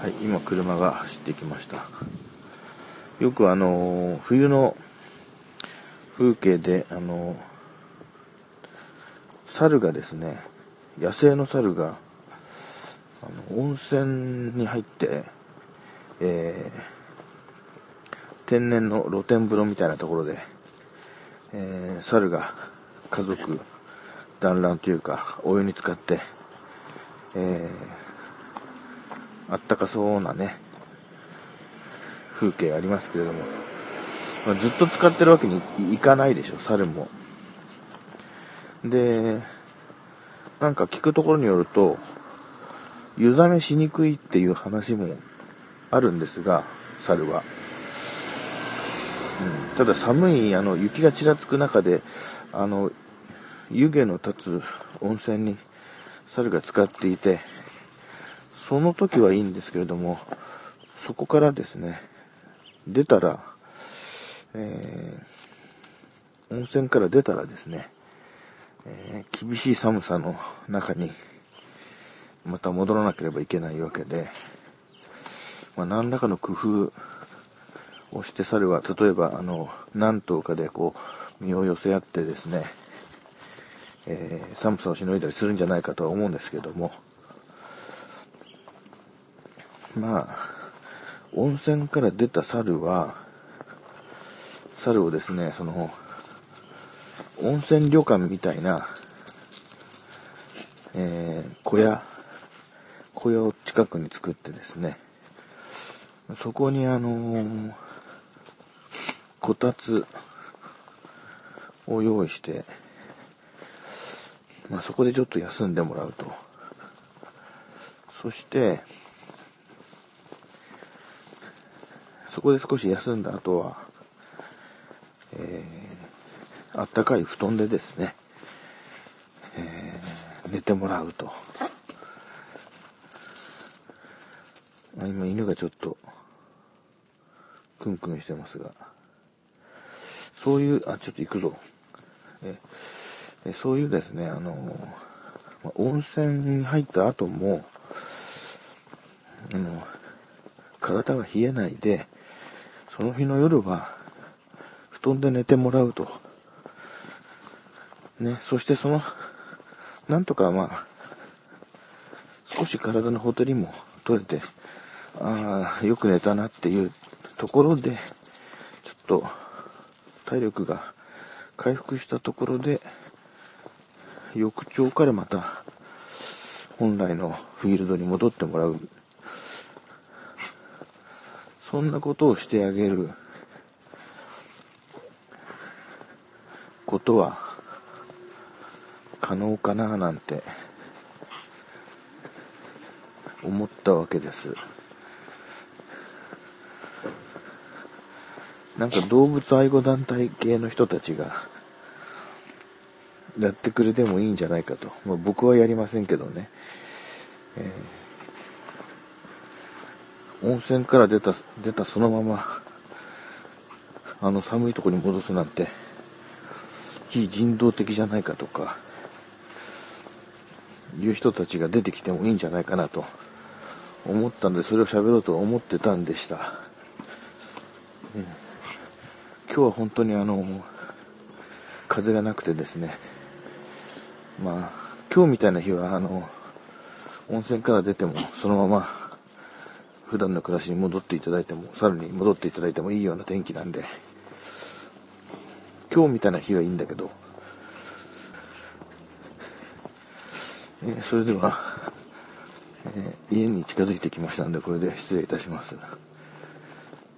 はい、今車が走ってきました。よくあの、冬の風景で、あの、猿がですね、野生の猿が、あの温泉に入って、えー天然の露天風呂みたいなところで、えー猿が家族団らんというか、お湯に浸かって、えーあったかそうなね、風景ありますけれども、まあずっと使ってるわけにいかないでしょ、猿も。で、なんか聞くところによると、湯冷めしにくいっていう話もあるんですが、猿は。うん、ただ寒い、あの、雪がちらつく中で、あの、湯気の立つ温泉に猿が使っていて、その時はいいんですけれども、そこからですね、出たら、えー温泉から出たらですね、えー厳しい寒さの中に、また戻らなければいけないわけで、まあ、何らかの工夫をして猿は、例えば、あの、何頭かでこう、身を寄せ合ってですね、えー寒さをしのいだりするんじゃないかとは思うんですけども、まあ、温泉から出た猿は、猿をですね、その、温泉旅館みたいな、えー小屋、小屋を近くに作ってですね、そこにあのーこたつを用意して、まあ、そこでちょっと休んでもらうと。そして、そこで少し休んだ後は、えー、あったかい布団でですね、えー寝てもらうと。あ今犬がちょっと、クンクンしてますが、そういう、あ、ちょっと行くぞ。ええそういうですね、あの、ま温泉に入った後も、あの、体が冷えないで、その日の夜は、布団で寝てもらうと。ね、そしてその、なんとかまあ、少し体のほてりも取れて、ああ、よく寝たなっていうところで、ちょっと、体力が回復したところで、翌朝からまた、本来のフィールドに戻ってもらう。そんなことをしてあげることは可能かななんて思ったわけです。なんか動物愛護団体系の人たちがやってくれてもいいんじゃないかと。まあ、僕はやりませんけどね。えー温泉から出た、出たそのまま、あの寒いとこに戻すなんて、非人道的じゃないかとか、いう人たちが出てきてもいいんじゃないかなと思ったんで、それを喋ろうと思ってたんでした。うん今日は本当にあの、風がなくてですね、まあ、今日みたいな日はあの、温泉から出てもそのまま普段の暮らしに戻っていただいても、さらに戻っていただいてもいいような天気なんで、今日みたいな日はいいんだけど、えーそれでは、えー家に近づいてきましたので、これで失礼いたします。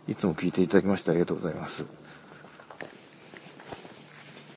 いつも聞いていただきましてありがとうございます。